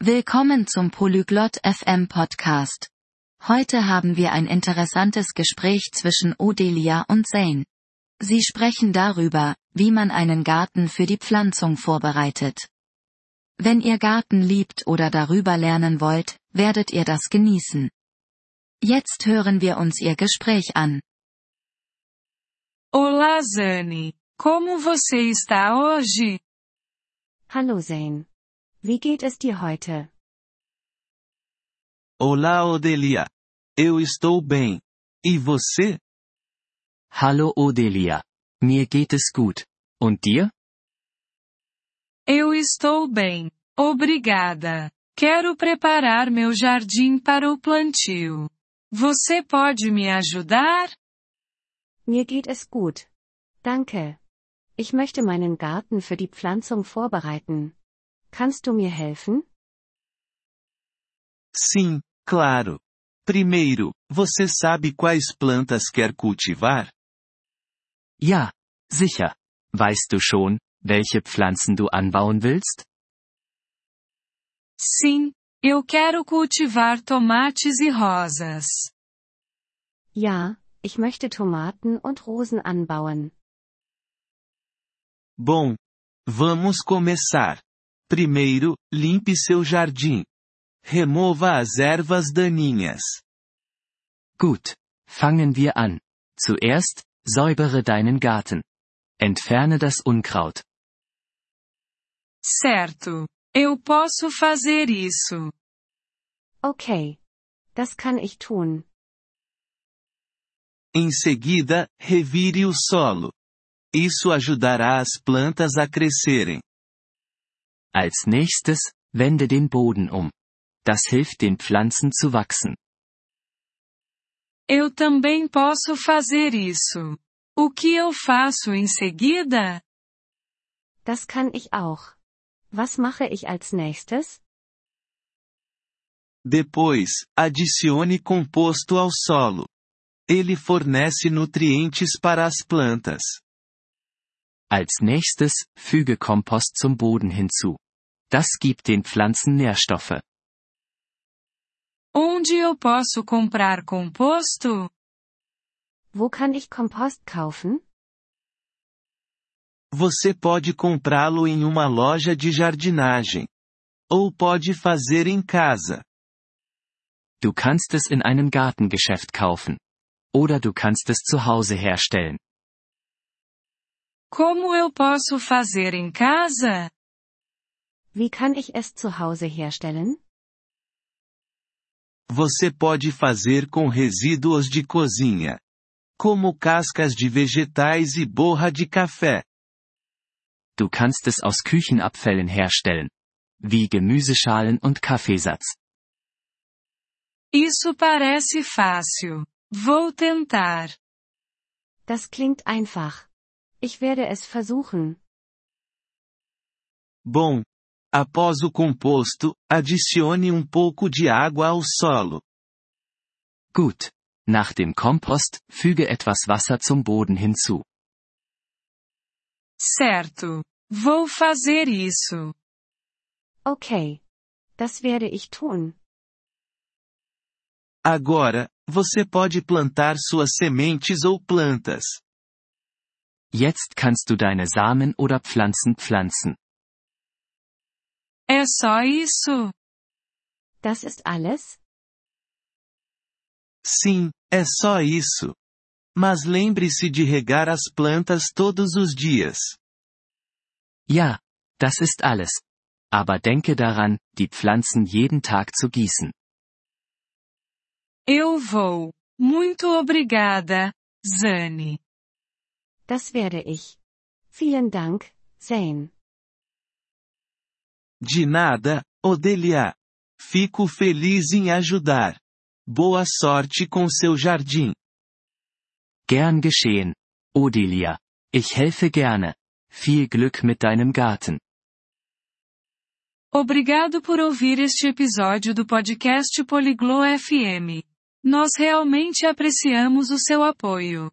Willkommen zum Polyglot FM Podcast. Heute haben wir ein interessantes Gespräch zwischen Odelia und Zane. Sie sprechen darüber, wie man einen Garten für die Pflanzung vorbereitet. Wenn ihr Garten liebt oder darüber lernen wollt, werdet ihr das genießen. Jetzt hören wir uns ihr Gespräch an. Olá, Zane. Como você está hoje? Hallo Zane. Wie geht es dir heute? Olá, Odelia. Eu estou bem. E você? Hallo Odelia. Mir geht es gut. Und dir? Eu estou bem. Obrigada. Quero preparar meu jardim para o plantio. Você pode me ajudar? Mir geht es gut. Danke. Ich möchte meinen Garten für die Pflanzung vorbereiten. Kannst du mir helfen? Sim, claro. Primeiro, você sabe quais plantas quer cultivar? Ja, sicher. Weißt du schon, welche Pflanzen du anbauen willst? Sim, eu quero cultivar tomates e rosas. Ja, ich möchte Tomaten und Rosen anbauen. Bom, vamos começar. Primeiro, limpe seu jardim. Remova as ervas daninhas. Gut. Fangen wir an. Zuerst, säubere deinen Garten. Entferne das Unkraut. Certo. Eu posso fazer isso. Okay. Das kann ich tun. Em seguida, revire o solo. Isso ajudará as plantas a crescerem. Als nächstes, wende den Boden um. Das hilft den Pflanzen zu wachsen. Eu também posso fazer isso. O que eu faço em seguida? Das kann ich auch. Was mache ich als nächstes? Depois, adicione composto ao solo. Ele fornece nutrientes para as plantas. Als nächstes, füge Kompost zum Boden hinzu. Das gibt den Pflanzen Nährstoffe. Onde eu posso comprar composto? Wo kann ich Kompost kaufen? Você pode comprá-lo em uma loja de jardinagem. Ou pode fazer em casa. Du kannst es in einem Gartengeschäft kaufen. Oder du kannst es zu Hause herstellen. Como eu posso fazer em casa? Wie kann ich es zu Hause herstellen? Você pode fazer com resíduos de cozinha. Como cascas de vegetais e borra de café. Du kannst es aus Küchenabfällen herstellen. Wie Gemüseschalen und Kaffeesatz. Isso parece fácil. Vou tentar. Das klingt einfach. Ich werde es versuchen. Bom. Após o composto, adicione um pouco de água ao solo. Gut. Nach dem Kompost, füge etwas Wasser zum Boden hinzu. Certo. Vou fazer isso. Okay. Das werde ich tun. Agora, você pode plantar suas sementes ou plantas. Jetzt kannst du deine Samen oder Pflanzen pflanzen. É só isso? Das ist alles? Sim, é só isso. Mas lembre-se de regar as plantas todos os dias. Ja, das ist alles. Aber denke daran, die Pflanzen jeden Tag zu gießen. Eu vou. Muito obrigada, Zane. Das werde ich. Vielen Dank, Zane. De nada, Odelia. Fico feliz em ajudar. Boa sorte com seu jardim. Gern geschehen. Odelia. Ich helfe gerne. Viel Glück mit deinem Garten. Obrigado por ouvir este episódio do podcast Poliglo FM. Nós realmente apreciamos o seu apoio.